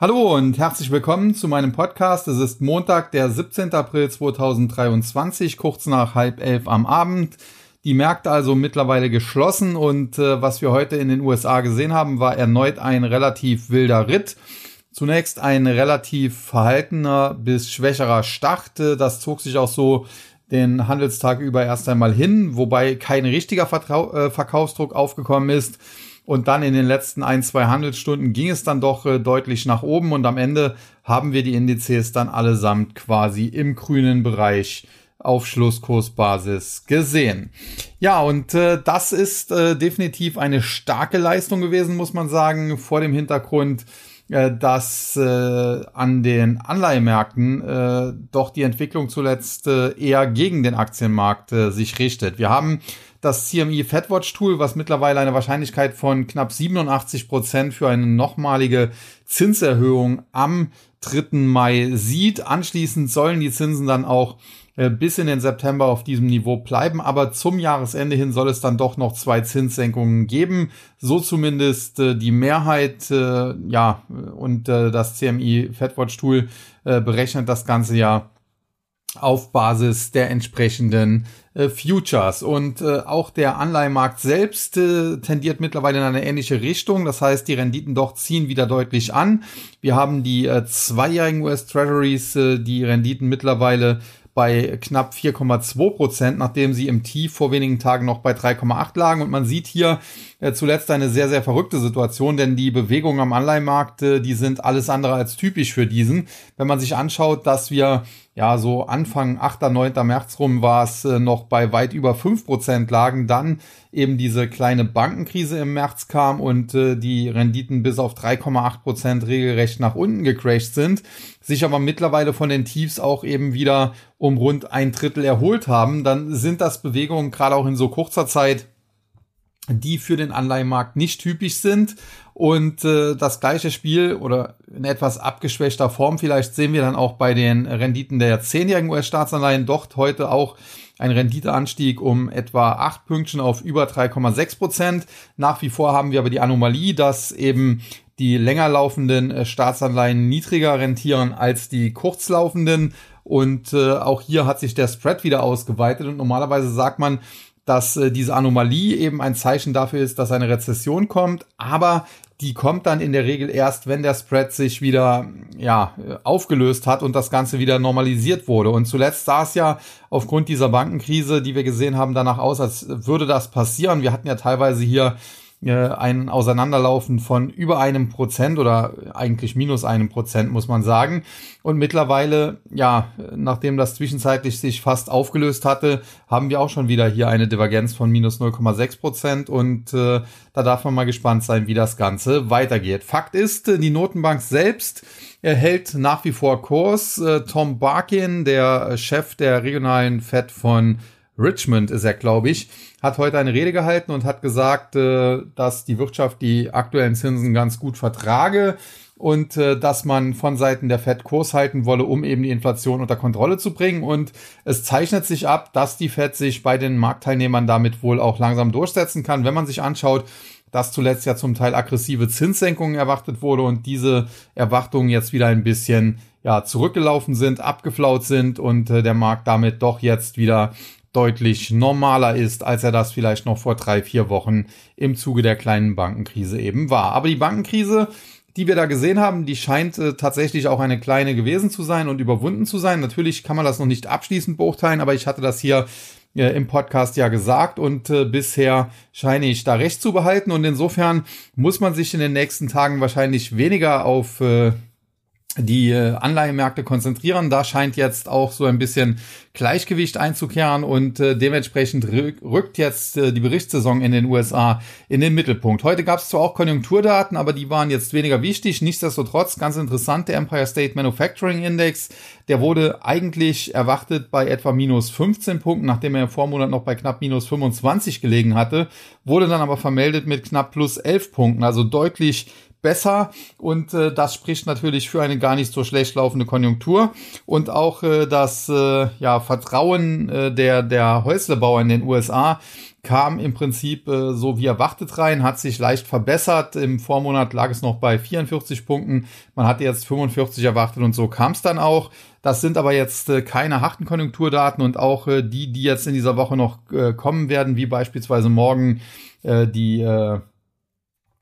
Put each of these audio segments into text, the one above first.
Hallo und herzlich willkommen zu meinem Podcast. Es ist Montag, der 17. April 2023, kurz nach halb elf am Abend. Die Märkte also mittlerweile geschlossen und äh, was wir heute in den USA gesehen haben, war erneut ein relativ wilder Ritt. Zunächst ein relativ verhaltener bis schwächerer Start. Das zog sich auch so den Handelstag über erst einmal hin, wobei kein richtiger Vertrau äh, Verkaufsdruck aufgekommen ist. Und dann in den letzten ein, zwei Handelsstunden ging es dann doch äh, deutlich nach oben und am Ende haben wir die Indizes dann allesamt quasi im grünen Bereich auf Schlusskursbasis gesehen. Ja, und äh, das ist äh, definitiv eine starke Leistung gewesen, muss man sagen, vor dem Hintergrund, äh, dass äh, an den Anleihemärkten äh, doch die Entwicklung zuletzt äh, eher gegen den Aktienmarkt äh, sich richtet. Wir haben das CME FedWatch Tool, was mittlerweile eine Wahrscheinlichkeit von knapp 87 Prozent für eine nochmalige Zinserhöhung am 3. Mai sieht. Anschließend sollen die Zinsen dann auch äh, bis in den September auf diesem Niveau bleiben, aber zum Jahresende hin soll es dann doch noch zwei Zinssenkungen geben. So zumindest äh, die Mehrheit, äh, ja, und das CME FedWatch Tool berechnet das ganze Jahr auf Basis der entsprechenden äh, Futures. Und äh, auch der Anleihemarkt selbst äh, tendiert mittlerweile in eine ähnliche Richtung. Das heißt, die Renditen doch ziehen wieder deutlich an. Wir haben die äh, zweijährigen US Treasuries, äh, die Renditen mittlerweile bei knapp 4,2 Prozent, nachdem sie im Tief vor wenigen Tagen noch bei 3,8 lagen. Und man sieht hier äh, zuletzt eine sehr, sehr verrückte Situation, denn die Bewegungen am Anleihenmarkt, äh, die sind alles andere als typisch für diesen. Wenn man sich anschaut, dass wir ja, so Anfang 8., 9. März rum war es äh, noch bei weit über 5% lagen, dann eben diese kleine Bankenkrise im März kam und äh, die Renditen bis auf 3,8% regelrecht nach unten gecrashed sind, sich aber mittlerweile von den Tiefs auch eben wieder um rund ein Drittel erholt haben, dann sind das Bewegungen gerade auch in so kurzer Zeit, die für den Anleihenmarkt nicht typisch sind. Und äh, das gleiche Spiel oder in etwas abgeschwächter Form vielleicht sehen wir dann auch bei den Renditen der zehnjährigen US-Staatsanleihen. Dort heute auch ein Renditeanstieg um etwa acht Pünktchen auf über 3,6 Prozent. Nach wie vor haben wir aber die Anomalie, dass eben die länger laufenden äh, Staatsanleihen niedriger rentieren als die kurzlaufenden. Und äh, auch hier hat sich der Spread wieder ausgeweitet. Und normalerweise sagt man, dass äh, diese Anomalie eben ein Zeichen dafür ist, dass eine Rezession kommt, aber die kommt dann in der Regel erst, wenn der Spread sich wieder ja aufgelöst hat und das Ganze wieder normalisiert wurde. Und zuletzt sah es ja aufgrund dieser Bankenkrise, die wir gesehen haben, danach aus, als würde das passieren. Wir hatten ja teilweise hier äh, ein Auseinanderlaufen von über einem Prozent oder eigentlich minus einem Prozent, muss man sagen. Und mittlerweile, ja, nachdem das zwischenzeitlich sich fast aufgelöst hatte, haben wir auch schon wieder hier eine Divergenz von minus 0,6 Prozent und äh, da darf man mal gespannt sein, wie das Ganze weitergeht. Fakt ist, die Notenbank selbst erhält nach wie vor Kurs. Äh, Tom Barkin, der Chef der regionalen Fed von Richmond ist er, glaube ich, hat heute eine Rede gehalten und hat gesagt, äh, dass die Wirtschaft die aktuellen Zinsen ganz gut vertrage und äh, dass man von Seiten der Fed Kurs halten wolle, um eben die Inflation unter Kontrolle zu bringen. Und es zeichnet sich ab, dass die Fed sich bei den Marktteilnehmern damit wohl auch langsam durchsetzen kann. Wenn man sich anschaut, dass zuletzt ja zum Teil aggressive Zinssenkungen erwartet wurde und diese Erwartungen jetzt wieder ein bisschen ja, zurückgelaufen sind, abgeflaut sind und äh, der Markt damit doch jetzt wieder deutlich normaler ist, als er das vielleicht noch vor drei, vier Wochen im Zuge der kleinen Bankenkrise eben war. Aber die Bankenkrise, die wir da gesehen haben, die scheint äh, tatsächlich auch eine kleine gewesen zu sein und überwunden zu sein. Natürlich kann man das noch nicht abschließend beurteilen, aber ich hatte das hier äh, im Podcast ja gesagt und äh, bisher scheine ich da recht zu behalten und insofern muss man sich in den nächsten Tagen wahrscheinlich weniger auf äh, die äh, Anleihemärkte konzentrieren. Da scheint jetzt auch so ein bisschen Gleichgewicht einzukehren und äh, dementsprechend rückt jetzt äh, die Berichtssaison in den USA in den Mittelpunkt. Heute gab es zwar auch Konjunkturdaten, aber die waren jetzt weniger wichtig. Nichtsdestotrotz ganz interessant, der Empire State Manufacturing Index, der wurde eigentlich erwartet bei etwa minus 15 Punkten, nachdem er im Vormonat noch bei knapp minus 25 gelegen hatte, wurde dann aber vermeldet mit knapp plus 11 Punkten, also deutlich besser und äh, das spricht natürlich für eine gar nicht so schlecht laufende Konjunktur und auch äh, das äh, ja, Vertrauen äh, der, der Häuslebauer in den USA kam im Prinzip äh, so wie erwartet rein, hat sich leicht verbessert. Im Vormonat lag es noch bei 44 Punkten. Man hatte jetzt 45 erwartet und so kam es dann auch. Das sind aber jetzt äh, keine harten Konjunkturdaten und auch äh, die, die jetzt in dieser Woche noch äh, kommen werden, wie beispielsweise morgen äh, die äh,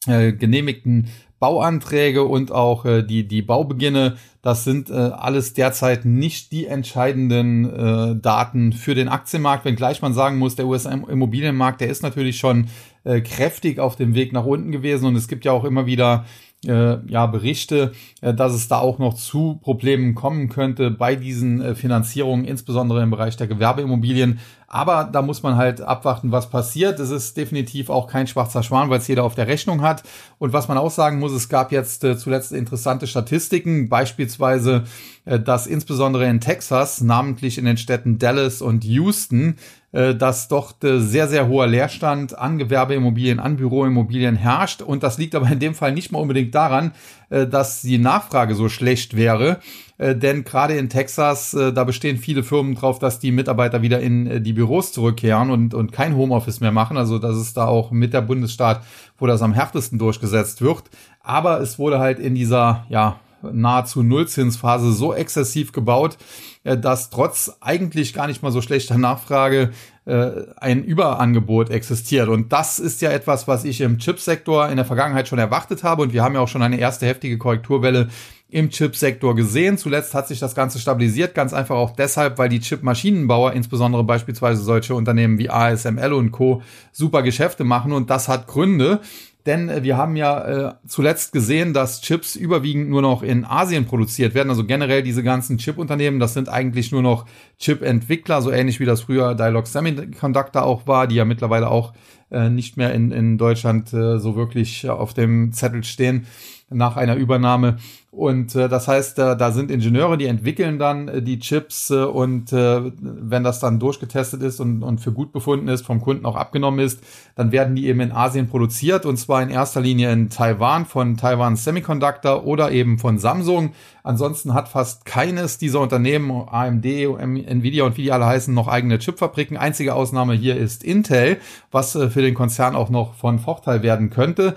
äh, genehmigten Bauanträge und auch äh, die, die Baubeginne, das sind äh, alles derzeit nicht die entscheidenden äh, Daten für den Aktienmarkt, wenngleich man sagen muss, der US-Immobilienmarkt, der ist natürlich schon äh, kräftig auf dem Weg nach unten gewesen. Und es gibt ja auch immer wieder äh, ja, Berichte, äh, dass es da auch noch zu Problemen kommen könnte bei diesen äh, Finanzierungen, insbesondere im Bereich der Gewerbeimmobilien. Aber da muss man halt abwarten, was passiert. Es ist definitiv auch kein schwarzer Schwan, weil es jeder auf der Rechnung hat. Und was man auch sagen muss, es gab jetzt äh, zuletzt interessante Statistiken, beispielsweise, äh, dass insbesondere in Texas, namentlich in den Städten Dallas und Houston, äh, dass dort äh, sehr, sehr hoher Leerstand an Gewerbeimmobilien, an Büroimmobilien herrscht. Und das liegt aber in dem Fall nicht mal unbedingt daran, äh, dass die Nachfrage so schlecht wäre. Denn gerade in Texas, da bestehen viele Firmen drauf, dass die Mitarbeiter wieder in die Büros zurückkehren und, und kein Homeoffice mehr machen. Also das ist da auch mit der Bundesstaat, wo das am härtesten durchgesetzt wird. Aber es wurde halt in dieser, ja, nahezu Nullzinsphase so exzessiv gebaut, äh, dass trotz eigentlich gar nicht mal so schlechter Nachfrage äh, ein Überangebot existiert. Und das ist ja etwas, was ich im Chipsektor in der Vergangenheit schon erwartet habe. Und wir haben ja auch schon eine erste heftige Korrekturwelle im Chipsektor gesehen. Zuletzt hat sich das Ganze stabilisiert, ganz einfach auch deshalb, weil die Chipmaschinenbauer, insbesondere beispielsweise solche Unternehmen wie ASML und Co., super Geschäfte machen und das hat Gründe. Denn äh, wir haben ja äh, zuletzt gesehen, dass Chips überwiegend nur noch in Asien produziert werden. Also generell diese ganzen Chip-Unternehmen, das sind eigentlich nur noch Chip-Entwickler, so ähnlich wie das früher Dialog Semiconductor auch war, die ja mittlerweile auch äh, nicht mehr in, in Deutschland äh, so wirklich auf dem Zettel stehen nach einer Übernahme. Und äh, das heißt, äh, da sind Ingenieure, die entwickeln dann äh, die Chips äh, und äh, wenn das dann durchgetestet ist und, und für gut befunden ist, vom Kunden auch abgenommen ist, dann werden die eben in Asien produziert und zwar in erster Linie in Taiwan von Taiwan Semiconductor oder eben von Samsung. Ansonsten hat fast keines dieser Unternehmen, AMD, Nvidia und wie die alle heißen, noch eigene Chipfabriken. Einzige Ausnahme hier ist Intel, was äh, für den Konzern auch noch von Vorteil werden könnte.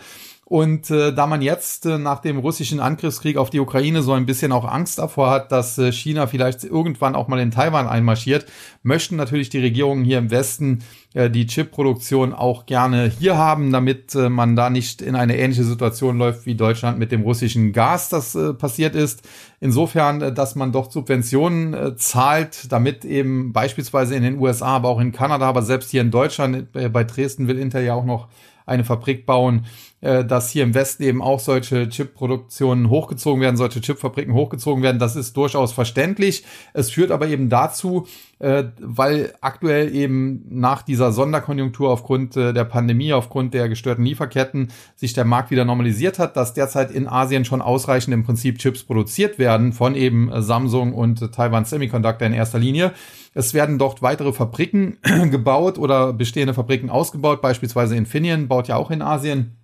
Und äh, da man jetzt äh, nach dem russischen Angriffskrieg auf die Ukraine so ein bisschen auch Angst davor hat, dass äh, China vielleicht irgendwann auch mal in Taiwan einmarschiert, möchten natürlich die Regierungen hier im Westen äh, die Chipproduktion auch gerne hier haben, damit äh, man da nicht in eine ähnliche Situation läuft wie Deutschland mit dem russischen Gas, das äh, passiert ist. Insofern, äh, dass man doch Subventionen äh, zahlt, damit eben beispielsweise in den USA, aber auch in Kanada, aber selbst hier in Deutschland, äh, bei Dresden will Intel ja auch noch eine Fabrik bauen, äh, dass hier im Westen eben auch solche Chip-Produktionen hochgezogen werden, solche Chipfabriken hochgezogen werden. Das ist durchaus verständlich. Es führt aber eben dazu, äh, weil aktuell eben nach dieser Sonderkonjunktur aufgrund äh, der Pandemie, aufgrund der gestörten Lieferketten sich der Markt wieder normalisiert hat, dass derzeit in Asien schon ausreichend im Prinzip Chips produziert werden von eben Samsung und Taiwan Semiconductor in erster Linie. Es werden dort weitere Fabriken gebaut oder bestehende Fabriken ausgebaut, beispielsweise Infineon baut ja auch in Asien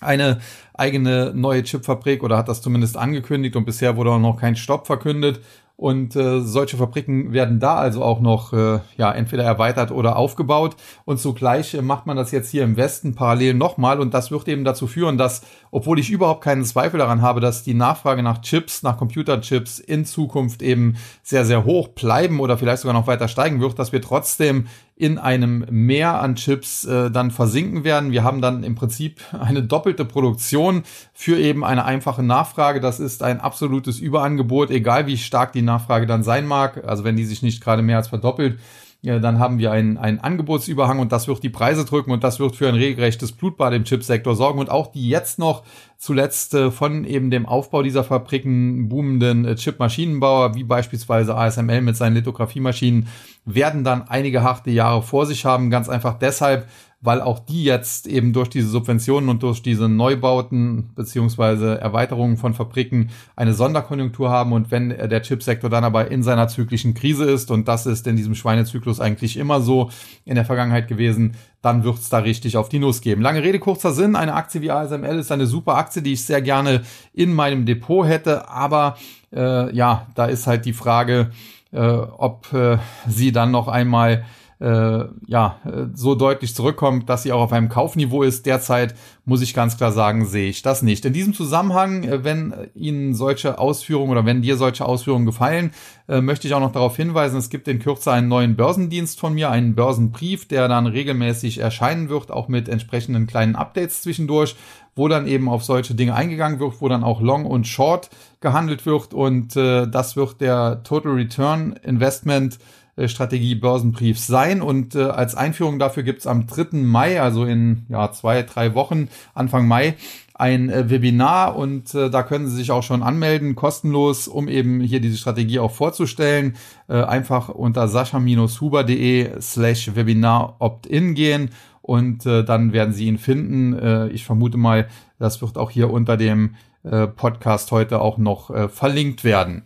eine eigene neue Chipfabrik oder hat das zumindest angekündigt und bisher wurde auch noch kein Stopp verkündet. Und äh, solche Fabriken werden da also auch noch äh, ja entweder erweitert oder aufgebaut. Und zugleich äh, macht man das jetzt hier im Westen parallel nochmal. Und das wird eben dazu führen, dass, obwohl ich überhaupt keinen Zweifel daran habe, dass die Nachfrage nach Chips, nach Computerchips in Zukunft eben sehr, sehr hoch bleiben oder vielleicht sogar noch weiter steigen wird, dass wir trotzdem in einem Meer an Chips äh, dann versinken werden. Wir haben dann im Prinzip eine doppelte Produktion für eben eine einfache Nachfrage. Das ist ein absolutes Überangebot, egal wie stark die Nachfrage dann sein mag. Also wenn die sich nicht gerade mehr als verdoppelt, ja, dann haben wir einen, einen Angebotsüberhang und das wird die Preise drücken und das wird für ein regelrechtes Blutbad im Chipsektor sorgen und auch die jetzt noch zuletzt äh, von eben dem Aufbau dieser Fabriken boomenden äh, Chipmaschinenbauer wie beispielsweise ASML mit seinen Lithografiemaschinen werden dann einige harte Jahre vor sich haben, ganz einfach deshalb, weil auch die jetzt eben durch diese Subventionen und durch diese Neubauten beziehungsweise Erweiterungen von Fabriken eine Sonderkonjunktur haben und wenn der Chipsektor dann aber in seiner zyklischen Krise ist und das ist in diesem Schweinezyklus eigentlich immer so in der Vergangenheit gewesen, dann wird's da richtig auf die Nuss geben. Lange Rede, kurzer Sinn, eine Aktie wie ASML ist eine super Aktie, die ich sehr gerne in meinem Depot hätte, aber äh, ja, da ist halt die Frage, äh, ob äh, sie dann noch einmal äh, ja, so deutlich zurückkommt, dass sie auch auf einem Kaufniveau ist. Derzeit muss ich ganz klar sagen, sehe ich das nicht. In diesem Zusammenhang, äh, wenn Ihnen solche Ausführungen oder wenn dir solche Ausführungen gefallen, äh, möchte ich auch noch darauf hinweisen, es gibt in Kürze einen neuen Börsendienst von mir, einen Börsenbrief, der dann regelmäßig erscheinen wird, auch mit entsprechenden kleinen Updates zwischendurch, wo dann eben auf solche Dinge eingegangen wird, wo dann auch Long und Short gehandelt wird und äh, das wird der Total Return Investment äh, Strategie Börsenbrief sein. Und äh, als Einführung dafür gibt's am 3. Mai, also in ja, zwei, drei Wochen, Anfang Mai, ein äh, Webinar und äh, da können Sie sich auch schon anmelden, kostenlos, um eben hier diese Strategie auch vorzustellen. Äh, einfach unter sascha-huber.de slash Webinar Opt-in gehen und äh, dann werden Sie ihn finden. Äh, ich vermute mal, das wird auch hier unter dem äh, Podcast heute auch noch äh, verlinkt werden.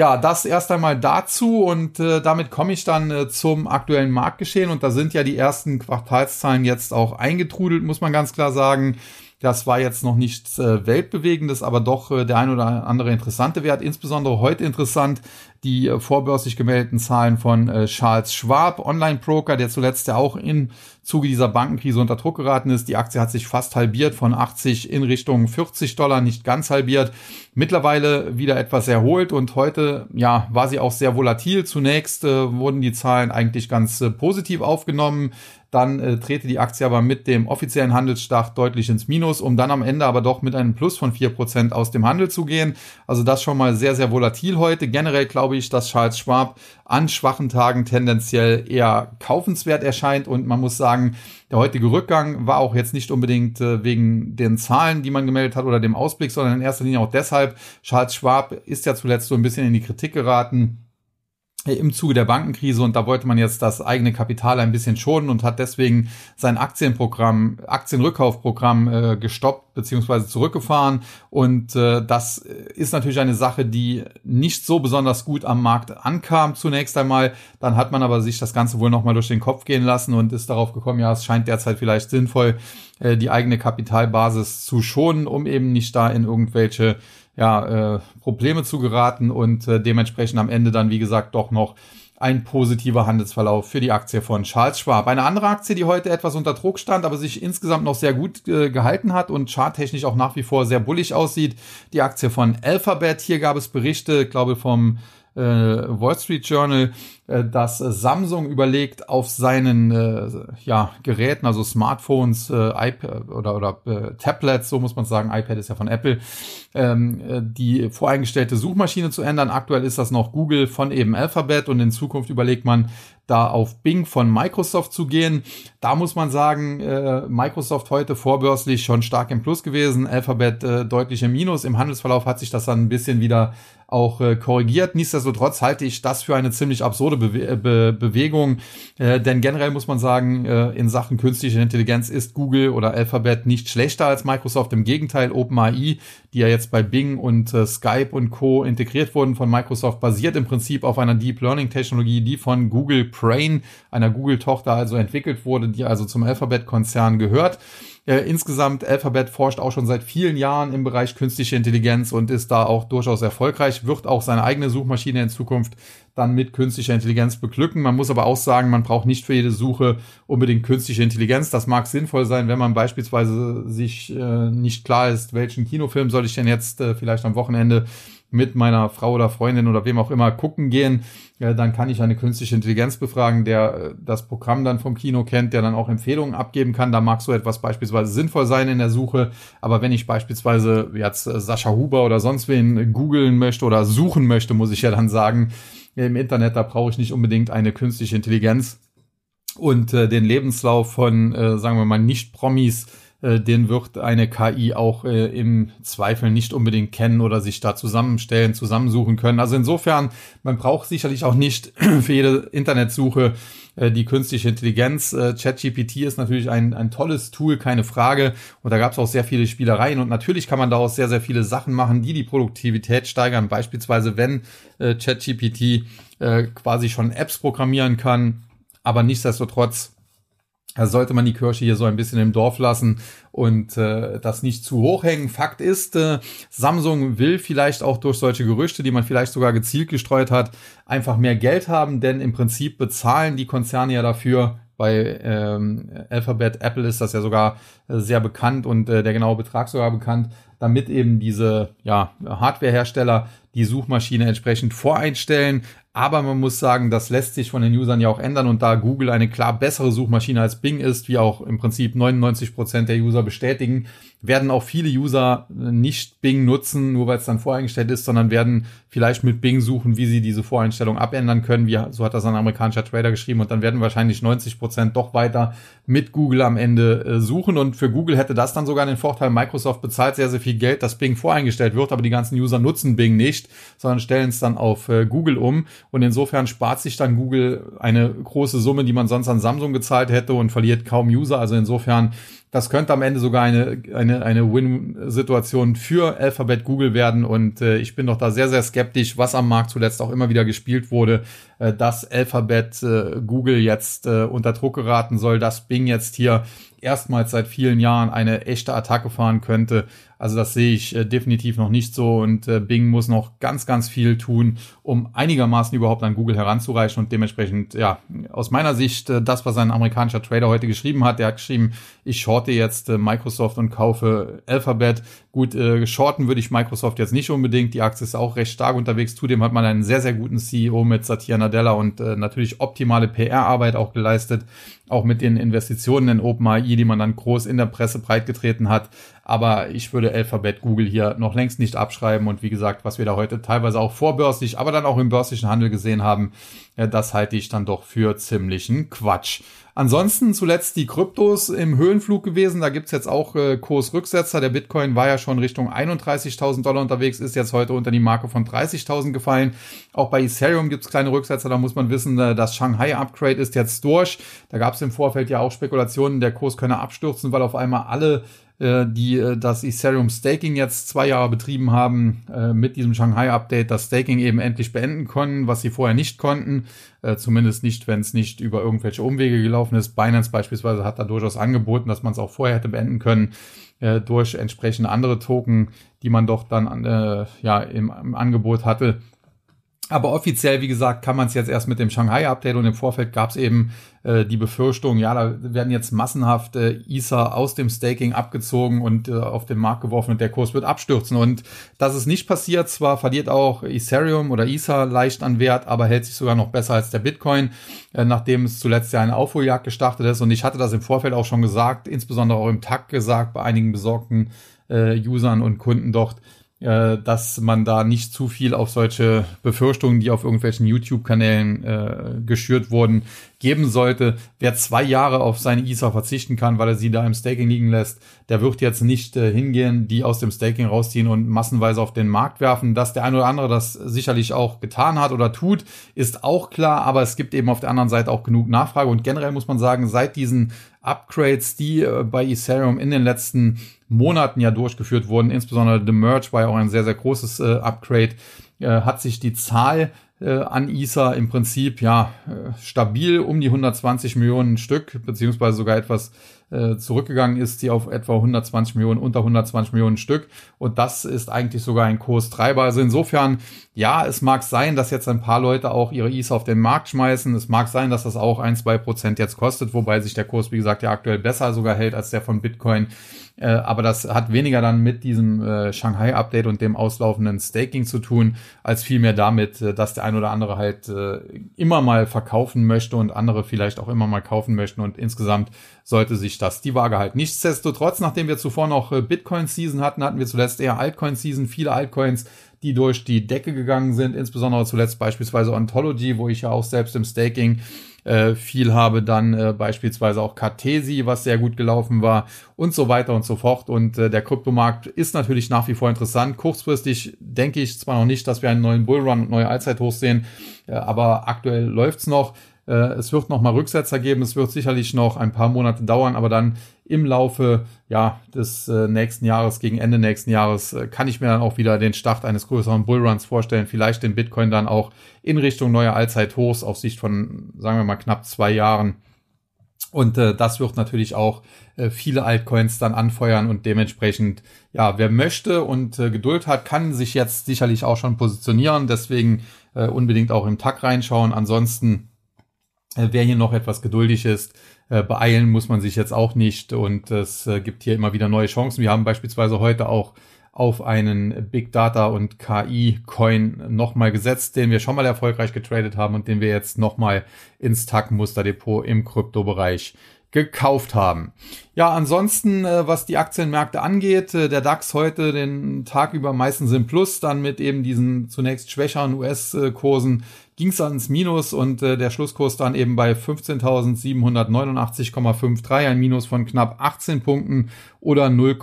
Ja, das erst einmal dazu und äh, damit komme ich dann äh, zum aktuellen Marktgeschehen und da sind ja die ersten Quartalszahlen jetzt auch eingetrudelt, muss man ganz klar sagen. Das war jetzt noch nichts äh, Weltbewegendes, aber doch äh, der ein oder andere interessante Wert. Insbesondere heute interessant die äh, vorbörslich gemeldeten Zahlen von äh, Charles Schwab, Online-Broker, der zuletzt ja auch im Zuge dieser Bankenkrise unter Druck geraten ist. Die Aktie hat sich fast halbiert von 80 in Richtung 40 Dollar, nicht ganz halbiert. Mittlerweile wieder etwas erholt und heute, ja, war sie auch sehr volatil. Zunächst äh, wurden die Zahlen eigentlich ganz äh, positiv aufgenommen. Dann äh, trete die Aktie aber mit dem offiziellen Handelsstart deutlich ins Minus, um dann am Ende aber doch mit einem Plus von vier Prozent aus dem Handel zu gehen. Also das schon mal sehr, sehr volatil heute. Generell glaube ich, dass Charles Schwab an schwachen Tagen tendenziell eher kaufenswert erscheint und man muss sagen, der heutige Rückgang war auch jetzt nicht unbedingt äh, wegen den Zahlen, die man gemeldet hat oder dem Ausblick, sondern in erster Linie auch deshalb. Charles Schwab ist ja zuletzt so ein bisschen in die Kritik geraten im Zuge der Bankenkrise und da wollte man jetzt das eigene Kapital ein bisschen schonen und hat deswegen sein Aktienprogramm, Aktienrückkaufprogramm äh, gestoppt beziehungsweise zurückgefahren und äh, das ist natürlich eine Sache, die nicht so besonders gut am Markt ankam zunächst einmal. Dann hat man aber sich das Ganze wohl nochmal durch den Kopf gehen lassen und ist darauf gekommen, ja, es scheint derzeit vielleicht sinnvoll, äh, die eigene Kapitalbasis zu schonen, um eben nicht da in irgendwelche ja, äh, Probleme zu geraten und äh, dementsprechend am Ende dann, wie gesagt, doch noch ein positiver Handelsverlauf für die Aktie von Charles Schwab. Eine andere Aktie, die heute etwas unter Druck stand, aber sich insgesamt noch sehr gut äh, gehalten hat und charttechnisch auch nach wie vor sehr bullig aussieht. Die Aktie von Alphabet. Hier gab es Berichte, glaube vom äh, Wall Street Journal, äh, dass Samsung überlegt, auf seinen äh, ja, Geräten, also Smartphones, äh, iPad oder, oder äh, Tablets, so muss man sagen, iPad ist ja von Apple, ähm, äh, die voreingestellte Suchmaschine zu ändern. Aktuell ist das noch Google von eben Alphabet und in Zukunft überlegt man, da auf Bing von Microsoft zu gehen. Da muss man sagen, äh, Microsoft heute vorbörslich schon stark im Plus gewesen, Alphabet äh, deutlich im Minus. Im Handelsverlauf hat sich das dann ein bisschen wieder auch äh, korrigiert. Nichtsdestotrotz halte ich das für eine ziemlich absurde Bewe äh, Be Bewegung, äh, denn generell muss man sagen, äh, in Sachen künstliche Intelligenz ist Google oder Alphabet nicht schlechter als Microsoft. Im Gegenteil, OpenAI, die ja jetzt bei Bing und äh, Skype und Co. integriert wurden von Microsoft, basiert im Prinzip auf einer Deep Learning Technologie, die von Google Brain, einer Google-Tochter also entwickelt wurde, die also zum Alphabet-Konzern gehört. Äh, insgesamt Alphabet forscht auch schon seit vielen Jahren im Bereich künstliche Intelligenz und ist da auch durchaus erfolgreich, wird auch seine eigene Suchmaschine in Zukunft dann mit künstlicher Intelligenz beglücken. Man muss aber auch sagen, man braucht nicht für jede Suche unbedingt künstliche Intelligenz. Das mag sinnvoll sein, wenn man beispielsweise sich äh, nicht klar ist, welchen Kinofilm soll ich denn jetzt äh, vielleicht am Wochenende mit meiner Frau oder Freundin oder wem auch immer gucken gehen, äh, dann kann ich eine künstliche Intelligenz befragen, der äh, das Programm dann vom Kino kennt, der dann auch Empfehlungen abgeben kann. Da mag so etwas beispielsweise sinnvoll sein in der Suche. Aber wenn ich beispielsweise jetzt äh, Sascha Huber oder sonst wen googeln möchte oder suchen möchte, muss ich ja dann sagen, im Internet, da brauche ich nicht unbedingt eine künstliche Intelligenz und äh, den Lebenslauf von, äh, sagen wir mal, Nicht-Promis äh, den wird eine KI auch äh, im Zweifel nicht unbedingt kennen oder sich da zusammenstellen, zusammensuchen können. Also insofern, man braucht sicherlich auch nicht für jede Internetsuche äh, die künstliche Intelligenz. Äh, ChatGPT ist natürlich ein, ein tolles Tool, keine Frage. Und da gab es auch sehr viele Spielereien. Und natürlich kann man daraus sehr, sehr viele Sachen machen, die die Produktivität steigern. Beispielsweise, wenn äh, ChatGPT äh, quasi schon Apps programmieren kann, aber nichtsdestotrotz also sollte man die Kirche hier so ein bisschen im Dorf lassen und äh, das nicht zu hoch hängen. Fakt ist, äh, Samsung will vielleicht auch durch solche Gerüchte, die man vielleicht sogar gezielt gestreut hat, einfach mehr Geld haben, denn im Prinzip bezahlen die Konzerne ja dafür, bei ähm, Alphabet, Apple ist das ja sogar äh, sehr bekannt und äh, der genaue Betrag sogar bekannt, damit eben diese ja, Hardwarehersteller die Suchmaschine entsprechend voreinstellen. Aber man muss sagen, das lässt sich von den Usern ja auch ändern und da Google eine klar bessere Suchmaschine als Bing ist, wie auch im Prinzip 99 Prozent der User bestätigen, werden auch viele User nicht Bing nutzen, nur weil es dann voreingestellt ist, sondern werden vielleicht mit Bing suchen, wie sie diese Voreinstellung abändern können. Wie, so hat das ein amerikanischer Trader geschrieben. Und dann werden wahrscheinlich 90 Prozent doch weiter mit Google am Ende äh, suchen. Und für Google hätte das dann sogar den Vorteil, Microsoft bezahlt sehr, sehr viel Geld, dass Bing voreingestellt wird, aber die ganzen User nutzen Bing nicht, sondern stellen es dann auf äh, Google um. Und insofern spart sich dann Google eine große Summe, die man sonst an Samsung gezahlt hätte und verliert kaum User. Also insofern das könnte am Ende sogar eine, eine, eine Win-Situation für Alphabet Google werden. Und äh, ich bin doch da sehr, sehr skeptisch, was am Markt zuletzt auch immer wieder gespielt wurde, äh, dass Alphabet äh, Google jetzt äh, unter Druck geraten soll, dass Bing jetzt hier erstmals seit vielen Jahren eine echte Attacke fahren könnte. Also das sehe ich äh, definitiv noch nicht so und äh, Bing muss noch ganz, ganz viel tun, um einigermaßen überhaupt an Google heranzureichen und dementsprechend, ja, aus meiner Sicht, äh, das, was ein amerikanischer Trader heute geschrieben hat, der hat geschrieben, ich shorte jetzt äh, Microsoft und kaufe Alphabet. Gut, äh, shorten würde ich Microsoft jetzt nicht unbedingt, die Aktie ist auch recht stark unterwegs, zudem hat man einen sehr, sehr guten CEO mit Satya Nadella und äh, natürlich optimale PR-Arbeit auch geleistet auch mit den Investitionen in OpenAI, die man dann groß in der Presse breitgetreten hat. Aber ich würde Alphabet Google hier noch längst nicht abschreiben. Und wie gesagt, was wir da heute teilweise auch vorbörslich, aber dann auch im börslichen Handel gesehen haben, das halte ich dann doch für ziemlichen Quatsch. Ansonsten zuletzt die Kryptos im Höhenflug gewesen. Da gibt's jetzt auch äh, Kursrücksetzer. Der Bitcoin war ja schon Richtung 31.000 Dollar unterwegs, ist jetzt heute unter die Marke von 30.000 gefallen. Auch bei Ethereum gibt's kleine Rücksetzer. Da muss man wissen, äh, das Shanghai-Upgrade ist jetzt durch. Da gab's im Vorfeld ja auch Spekulationen, der Kurs könne abstürzen, weil auf einmal alle äh, die äh, das Ethereum Staking jetzt zwei Jahre betrieben haben, äh, mit diesem Shanghai-Update das Staking eben endlich beenden können, was sie vorher nicht konnten. Zumindest nicht, wenn es nicht über irgendwelche Umwege gelaufen ist. Binance beispielsweise hat da durchaus angeboten, dass man es auch vorher hätte beenden können durch entsprechende andere Token, die man doch dann äh, ja im, im Angebot hatte. Aber offiziell, wie gesagt, kann man es jetzt erst mit dem Shanghai-Update und im Vorfeld gab es eben äh, die Befürchtung, ja, da werden jetzt massenhaft äh, Ether aus dem Staking abgezogen und äh, auf den Markt geworfen und der Kurs wird abstürzen. Und das ist nicht passiert. Zwar verliert auch Ethereum oder Ether leicht an Wert, aber hält sich sogar noch besser als der Bitcoin, äh, nachdem es zuletzt ja eine Aufholjagd gestartet ist. Und ich hatte das im Vorfeld auch schon gesagt, insbesondere auch im Takt gesagt, bei einigen besorgten äh, Usern und Kunden dort, äh, dass man da nicht zu viel auf solche Befürchtungen, die auf irgendwelchen YouTube-Kanälen äh, geschürt wurden, geben sollte. Wer zwei Jahre auf seine ISA verzichten kann, weil er sie da im Staking liegen lässt, der wird jetzt nicht äh, hingehen, die aus dem Staking rausziehen und massenweise auf den Markt werfen. Dass der eine oder andere das sicherlich auch getan hat oder tut, ist auch klar, aber es gibt eben auf der anderen Seite auch genug Nachfrage und generell muss man sagen, seit diesen Upgrades, die äh, bei Ethereum in den letzten Monaten ja durchgeführt wurden, insbesondere The Merge war ja auch ein sehr, sehr großes äh, Upgrade, äh, hat sich die Zahl an ISA im Prinzip ja äh, stabil um die 120 Millionen Stück, beziehungsweise sogar etwas äh, zurückgegangen ist, die auf etwa 120 Millionen, unter 120 Millionen Stück. Und das ist eigentlich sogar ein Kurstreiber. Also insofern, ja, es mag sein, dass jetzt ein paar Leute auch ihre ISA auf den Markt schmeißen. Es mag sein, dass das auch ein, zwei Prozent jetzt kostet, wobei sich der Kurs, wie gesagt, ja aktuell besser sogar hält als der von Bitcoin. Äh, aber das hat weniger dann mit diesem äh, Shanghai-Update und dem auslaufenden Staking zu tun, als vielmehr damit, äh, dass der ein oder andere halt äh, immer mal verkaufen möchte und andere vielleicht auch immer mal kaufen möchten. Und insgesamt sollte sich das die Waage halt. Nichtsdestotrotz, nachdem wir zuvor noch äh, Bitcoin-Season hatten, hatten wir zuletzt eher Altcoin-Season, viele Altcoins, die durch die Decke gegangen sind, insbesondere zuletzt beispielsweise Ontology, wo ich ja auch selbst im Staking äh, viel habe, dann äh, beispielsweise auch Cartesi, was sehr gut gelaufen war und so weiter und so fort. Und äh, der Kryptomarkt ist natürlich nach wie vor interessant. Kurzfristig denke ich zwar noch nicht, dass wir einen neuen Bullrun und neue Allzeithochs sehen, äh, aber aktuell läuft's noch. Äh, es wird noch mal Rücksetzer geben. Es wird sicherlich noch ein paar Monate dauern, aber dann im Laufe ja, des äh, nächsten Jahres, gegen Ende nächsten Jahres, äh, kann ich mir dann auch wieder den Start eines größeren Bullruns vorstellen. Vielleicht den Bitcoin dann auch in Richtung neuer Allzeithochs auf Sicht von, sagen wir mal, knapp zwei Jahren Und äh, das wird natürlich auch äh, viele Altcoins dann anfeuern und dementsprechend, ja, wer möchte und äh, Geduld hat, kann sich jetzt sicherlich auch schon positionieren. Deswegen äh, unbedingt auch im Tag reinschauen. Ansonsten, wer hier noch etwas geduldig ist, äh, beeilen muss man sich jetzt auch nicht. Und es äh, gibt hier immer wieder neue Chancen. Wir haben beispielsweise heute auch auf einen Big Data und KI Coin nochmal gesetzt, den wir schon mal erfolgreich getradet haben und den wir jetzt nochmal ins TAC Musterdepot im Kryptobereich gekauft haben. Ja, ansonsten, äh, was die Aktienmärkte angeht, äh, der DAX heute den Tag über meistens im Plus, dann mit eben diesen zunächst schwächeren US-Kursen ging es ans Minus und äh, der Schlusskurs dann eben bei 15.789,53, ein Minus von knapp 18 Punkten oder 0,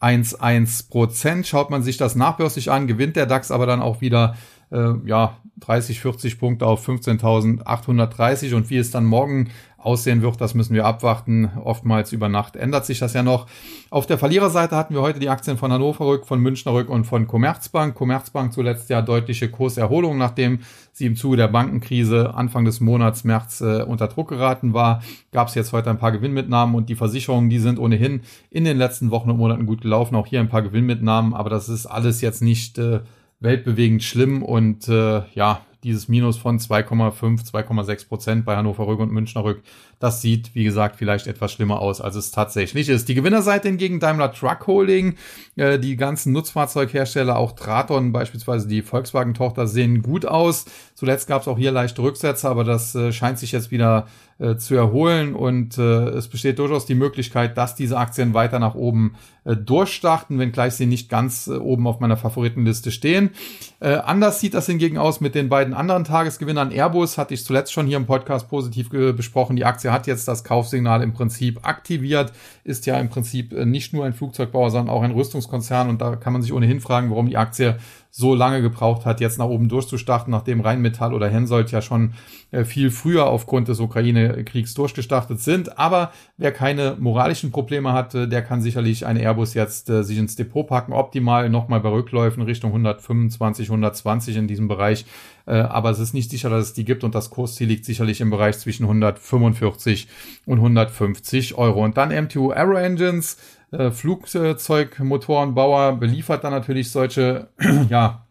1,1 Prozent. Schaut man sich das nachbörslich an, gewinnt der DAX aber dann auch wieder äh, ja 30, 40 Punkte auf 15.830 und wie es dann morgen aussehen wird, das müssen wir abwarten. Oftmals über Nacht ändert sich das ja noch. Auf der Verliererseite hatten wir heute die Aktien von Hannover Rück, von Münchner Rück und von Commerzbank. Commerzbank zuletzt ja deutliche Kurserholung, nachdem sie im Zuge der Bankenkrise Anfang des Monats März äh, unter Druck geraten war. Gab es jetzt heute ein paar Gewinnmitnahmen und die Versicherungen, die sind ohnehin in den letzten Wochen und Monaten gut gelaufen. Auch hier ein paar Gewinnmitnahmen, aber das ist alles jetzt nicht äh, weltbewegend schlimm und äh, ja, dieses Minus von 2,5, 2,6 Prozent bei Hannover Rück und Münchner Rück. Das sieht, wie gesagt, vielleicht etwas schlimmer aus, als es tatsächlich ist. Die Gewinnerseite hingegen Daimler Truck Holding, äh, die ganzen Nutzfahrzeughersteller, auch Traton, beispielsweise die Volkswagen-Tochter, sehen gut aus. Zuletzt gab es auch hier leichte Rücksätze, aber das äh, scheint sich jetzt wieder äh, zu erholen und äh, es besteht durchaus die Möglichkeit, dass diese Aktien weiter nach oben äh, durchstarten, wenngleich sie nicht ganz äh, oben auf meiner Favoritenliste stehen. Äh, anders sieht das hingegen aus mit den beiden anderen Tagesgewinnern. Airbus hatte ich zuletzt schon hier im Podcast positiv besprochen. Die Aktie hat jetzt das Kaufsignal im Prinzip aktiviert, ist ja im Prinzip äh, nicht nur ein Flugzeugbauer, sondern auch ein Rüstungskonzern. Und da kann man sich ohnehin fragen, warum die Aktie so lange gebraucht hat, jetzt nach oben durchzustarten, nachdem Rheinmetall oder Hensoldt ja schon äh, viel früher aufgrund des Ukraine-Kriegs durchgestartet sind. Aber wer keine moralischen Probleme hat, der kann sicherlich eine Airbus jetzt äh, sich ins Depot packen, optimal nochmal bei Rückläufen Richtung 125, 120 in diesem Bereich. Äh, aber es ist nicht sicher, dass es die gibt und das Kursziel liegt sicherlich im Bereich zwischen 145 und 150 Euro. Und dann MTU Aero Engines Flugzeugmotorenbauer beliefert dann natürlich solche, ja,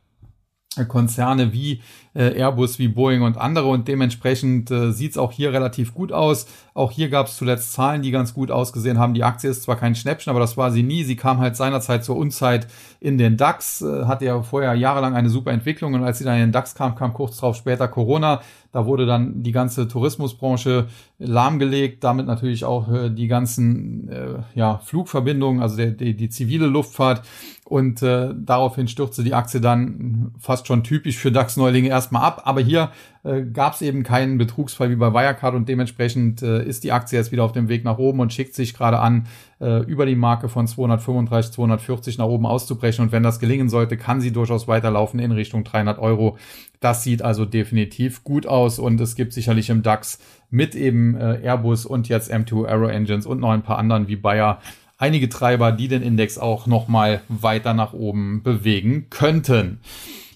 Konzerne wie äh, Airbus, wie Boeing und andere und dementsprechend äh, sieht es auch hier relativ gut aus. Auch hier gab es zuletzt Zahlen, die ganz gut ausgesehen haben. Die Aktie ist zwar kein Schnäppchen, aber das war sie nie. Sie kam halt seinerzeit zur Unzeit in den DAX, äh, hatte ja vorher jahrelang eine super Entwicklung und als sie dann in den DAX kam, kam kurz darauf später Corona. Da wurde dann die ganze Tourismusbranche lahmgelegt, damit natürlich auch äh, die ganzen äh, ja, Flugverbindungen, also der, die, die zivile Luftfahrt. Und äh, daraufhin stürzte die Aktie dann fast schon typisch für DAX-Neulinge erstmal ab. Aber hier äh, gab es eben keinen Betrugsfall wie bei Wirecard und dementsprechend äh, ist die Aktie jetzt wieder auf dem Weg nach oben und schickt sich gerade an, äh, über die Marke von 235, 240 nach oben auszubrechen. Und wenn das gelingen sollte, kann sie durchaus weiterlaufen in Richtung 300 Euro. Das sieht also definitiv gut aus und es gibt sicherlich im DAX mit eben äh, Airbus und jetzt M2 Aero Engines und noch ein paar anderen wie Bayer einige Treiber, die den Index auch nochmal weiter nach oben bewegen könnten.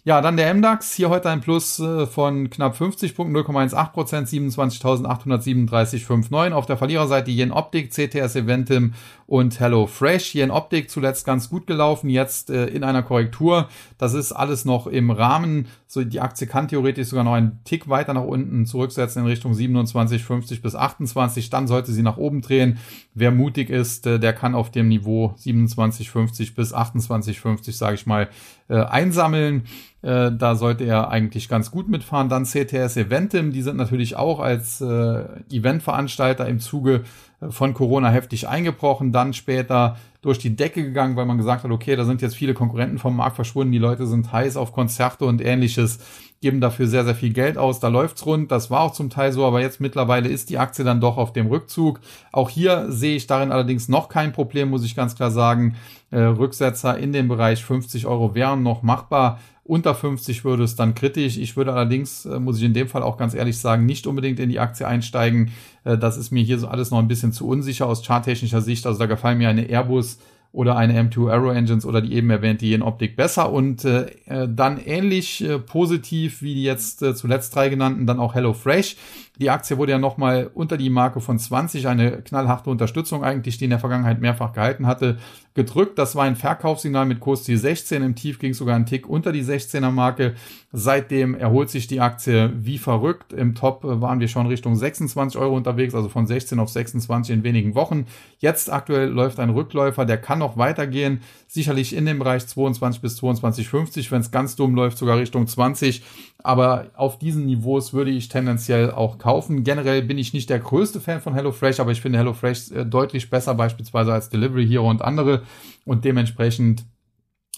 Ja, dann der MDAX, hier heute ein Plus äh, von knapp 50 Punkten, 0,18 Prozent, 27.837,59. Auf der Verliererseite Yen Optik, CTS Eventim und Hello Fresh. Yen Optik zuletzt ganz gut gelaufen, jetzt äh, in einer Korrektur. Das ist alles noch im Rahmen. So, die Aktie kann theoretisch sogar noch einen Tick weiter nach unten zurücksetzen in Richtung 27,50 bis 28. Dann sollte sie nach oben drehen. Wer mutig ist, äh, der kann auf dem Niveau 27,50 bis 28,50, sage ich mal, äh, einsammeln. Äh, da sollte er eigentlich ganz gut mitfahren. Dann CTS Eventim, die sind natürlich auch als äh, Eventveranstalter im Zuge von Corona heftig eingebrochen, dann später durch die Decke gegangen, weil man gesagt hat, okay, da sind jetzt viele Konkurrenten vom Markt verschwunden, die Leute sind heiß auf Konzerte und ähnliches, geben dafür sehr, sehr viel Geld aus, da läuft's rund, das war auch zum Teil so, aber jetzt mittlerweile ist die Aktie dann doch auf dem Rückzug. Auch hier sehe ich darin allerdings noch kein Problem, muss ich ganz klar sagen. Äh, Rücksetzer in dem Bereich 50 Euro wären noch machbar. Unter 50 würde es dann kritisch. Ich würde allerdings, äh, muss ich in dem Fall auch ganz ehrlich sagen, nicht unbedingt in die Aktie einsteigen. Äh, das ist mir hier so alles noch ein bisschen zu unsicher aus charttechnischer Sicht. Also da gefallen mir eine Airbus oder eine M2 Aero Engines oder die eben erwähnte Yen Optik besser und äh, äh, dann ähnlich äh, positiv wie die jetzt äh, zuletzt drei genannten, dann auch Hello Fresh. Die Aktie wurde ja nochmal unter die Marke von 20, eine knallharte Unterstützung eigentlich, die in der Vergangenheit mehrfach gehalten hatte, gedrückt. Das war ein Verkaufssignal mit Kursziel 16. Im Tief ging sogar ein Tick unter die 16er Marke. Seitdem erholt sich die Aktie wie verrückt. Im Top waren wir schon Richtung 26 Euro unterwegs, also von 16 auf 26 in wenigen Wochen. Jetzt aktuell läuft ein Rückläufer, der kann noch weitergehen. Sicherlich in dem Bereich 22 bis 22,50, wenn es ganz dumm läuft, sogar Richtung 20. Aber auf diesen Niveaus würde ich tendenziell auch kaufen. Generell bin ich nicht der größte Fan von HelloFresh, aber ich finde HelloFresh äh, deutlich besser beispielsweise als Delivery Hero und andere und dementsprechend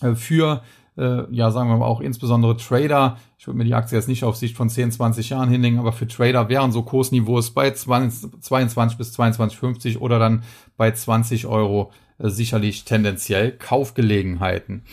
äh, für äh, ja, sagen wir mal auch insbesondere Trader, ich würde mir die Aktie jetzt nicht auf Sicht von 10, 20 Jahren hinlegen, aber für Trader wären so Kursniveaus bei 20, 22 bis 22,50 oder dann bei 20 Euro sicherlich tendenziell Kaufgelegenheiten.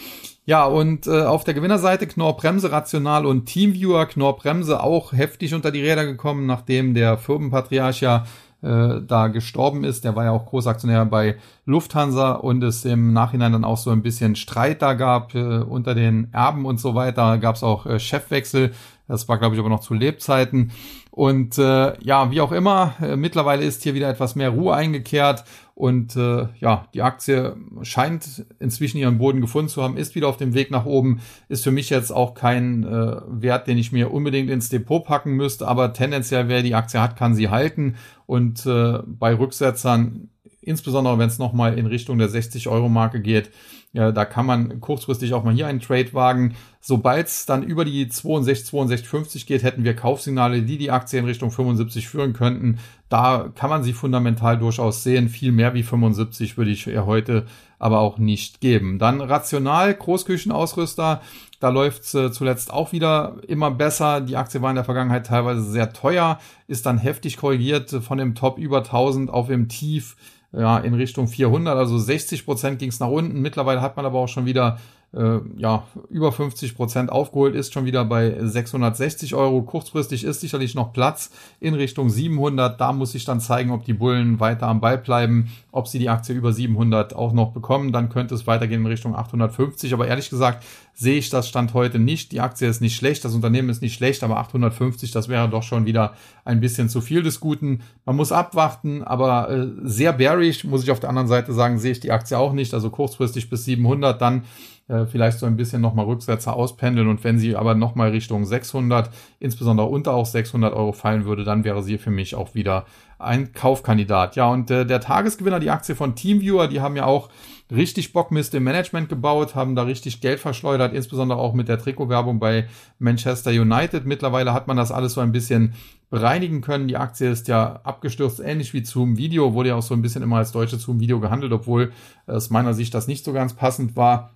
Ja, und äh, auf der Gewinnerseite Knorr Bremse Rational und Teamviewer. Knorr Bremse auch heftig unter die Räder gekommen, nachdem der Firmenpatriarch ja äh, da gestorben ist. Der war ja auch Großaktionär bei Lufthansa und es im Nachhinein dann auch so ein bisschen Streit da gab äh, unter den Erben und so weiter. Gab es auch äh, Chefwechsel. Das war, glaube ich, aber noch zu Lebzeiten. Und äh, ja, wie auch immer, äh, mittlerweile ist hier wieder etwas mehr Ruhe eingekehrt und äh, ja, die Aktie scheint inzwischen ihren Boden gefunden zu haben, ist wieder auf dem Weg nach oben. Ist für mich jetzt auch kein äh, Wert, den ich mir unbedingt ins Depot packen müsste, aber tendenziell, wer die Aktie hat, kann sie halten. Und äh, bei Rücksetzern insbesondere wenn es nochmal in Richtung der 60-Euro-Marke geht, ja, da kann man kurzfristig auch mal hier einen Trade wagen. Sobald es dann über die 62, 62, 50 geht, hätten wir Kaufsignale, die die Aktie in Richtung 75 führen könnten. Da kann man sie fundamental durchaus sehen. Viel mehr wie 75 würde ich eher heute aber auch nicht geben. Dann rational, Großküchenausrüster. Da läuft es äh, zuletzt auch wieder immer besser. Die Aktie war in der Vergangenheit teilweise sehr teuer, ist dann heftig korrigiert von dem Top über 1000 auf dem Tief ja, in Richtung 400, also 60 Prozent ging es nach unten. Mittlerweile hat man aber auch schon wieder äh, ja, über 50 Prozent aufgeholt, ist schon wieder bei 660 Euro. Kurzfristig ist sicherlich noch Platz in Richtung 700. Da muss ich dann zeigen, ob die Bullen weiter am Ball bleiben, ob sie die Aktie über 700 auch noch bekommen. Dann könnte es weitergehen in Richtung 850. Aber ehrlich gesagt sehe ich das Stand heute nicht. Die Aktie ist nicht schlecht, das Unternehmen ist nicht schlecht, aber 850, das wäre doch schon wieder ein bisschen zu viel des Guten. Man muss abwarten, aber äh, sehr bearish, muss ich auf der anderen Seite sagen, sehe ich die Aktie auch nicht. Also kurzfristig bis 700, dann äh, vielleicht so ein bisschen nochmal Rücksätze auspendeln und wenn sie aber nochmal Richtung 600, insbesondere unter auch 600 Euro fallen würde, dann wäre sie für mich auch wieder ein Kaufkandidat. Ja, und äh, der Tagesgewinner, die Aktie von Teamviewer, die haben ja auch richtig Bockmist im Management gebaut, haben da richtig Geld verschleudert, insbesondere auch mit der Trikotwerbung bei Manchester United. Mittlerweile hat man das alles so ein bisschen bereinigen können. Die Aktie ist ja abgestürzt, ähnlich wie Zoom Video, wurde ja auch so ein bisschen immer als deutsche Zoom Video gehandelt, obwohl aus meiner Sicht das nicht so ganz passend war.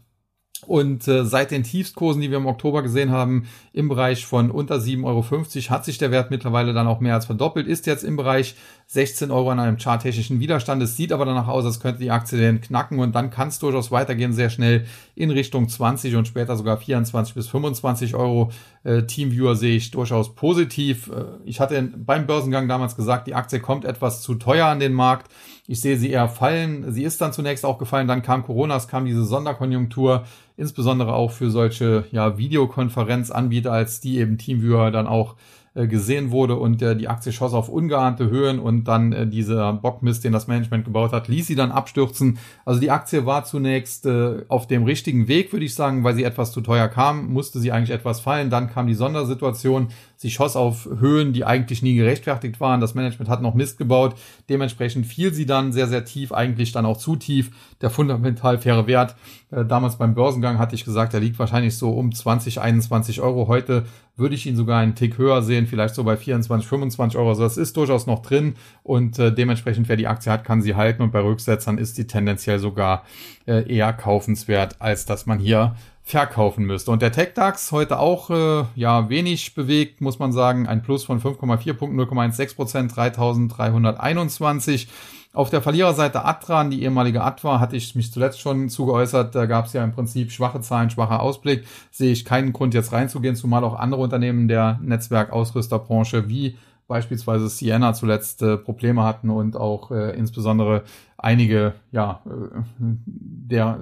Und äh, seit den Tiefstkursen, die wir im Oktober gesehen haben, im Bereich von unter 7,50 Euro hat sich der Wert mittlerweile dann auch mehr als verdoppelt, ist jetzt im Bereich 16 Euro an einem charttechnischen Widerstand. Es sieht aber danach aus, als könnte die Aktie den knacken und dann kann es durchaus weitergehen, sehr schnell in Richtung 20 und später sogar 24 bis 25 Euro. Äh, Teamviewer sehe ich durchaus positiv. Äh, ich hatte beim Börsengang damals gesagt, die Aktie kommt etwas zu teuer an den Markt. Ich sehe sie eher fallen. Sie ist dann zunächst auch gefallen, dann kam Corona, es kam diese Sonderkonjunktur, insbesondere auch für solche ja, Videokonferenzanbieter, als die eben Teamviewer dann auch gesehen wurde und äh, die Aktie schoss auf ungeahnte Höhen und dann äh, dieser Bockmist, den das Management gebaut hat, ließ sie dann abstürzen. Also die Aktie war zunächst äh, auf dem richtigen Weg, würde ich sagen, weil sie etwas zu teuer kam, musste sie eigentlich etwas fallen. Dann kam die Sondersituation, Sie schoss auf Höhen, die eigentlich nie gerechtfertigt waren. Das Management hat noch Mist gebaut. Dementsprechend fiel sie dann sehr, sehr tief, eigentlich dann auch zu tief. Der fundamental faire Wert, äh, damals beim Börsengang hatte ich gesagt, der liegt wahrscheinlich so um 20, 21 Euro. Heute würde ich ihn sogar einen Tick höher sehen, vielleicht so bei 24, 25 Euro. Also das ist durchaus noch drin und äh, dementsprechend, wer die Aktie hat, kann sie halten und bei Rücksetzern ist die tendenziell sogar äh, eher kaufenswert, als dass man hier verkaufen müsste. Und der TechDAX heute auch äh, ja wenig bewegt, muss man sagen. Ein Plus von 5,4 Punkten, 0,16 Prozent, 3.321. Auf der Verliererseite Atran, die ehemalige Atwa, hatte ich mich zuletzt schon zugeäußert. Da gab es ja im Prinzip schwache Zahlen, schwacher Ausblick. Sehe ich keinen Grund jetzt reinzugehen, zumal auch andere Unternehmen der Netzwerkausrüsterbranche wie beispielsweise Sienna zuletzt äh, Probleme hatten und auch äh, insbesondere einige, ja, äh, der,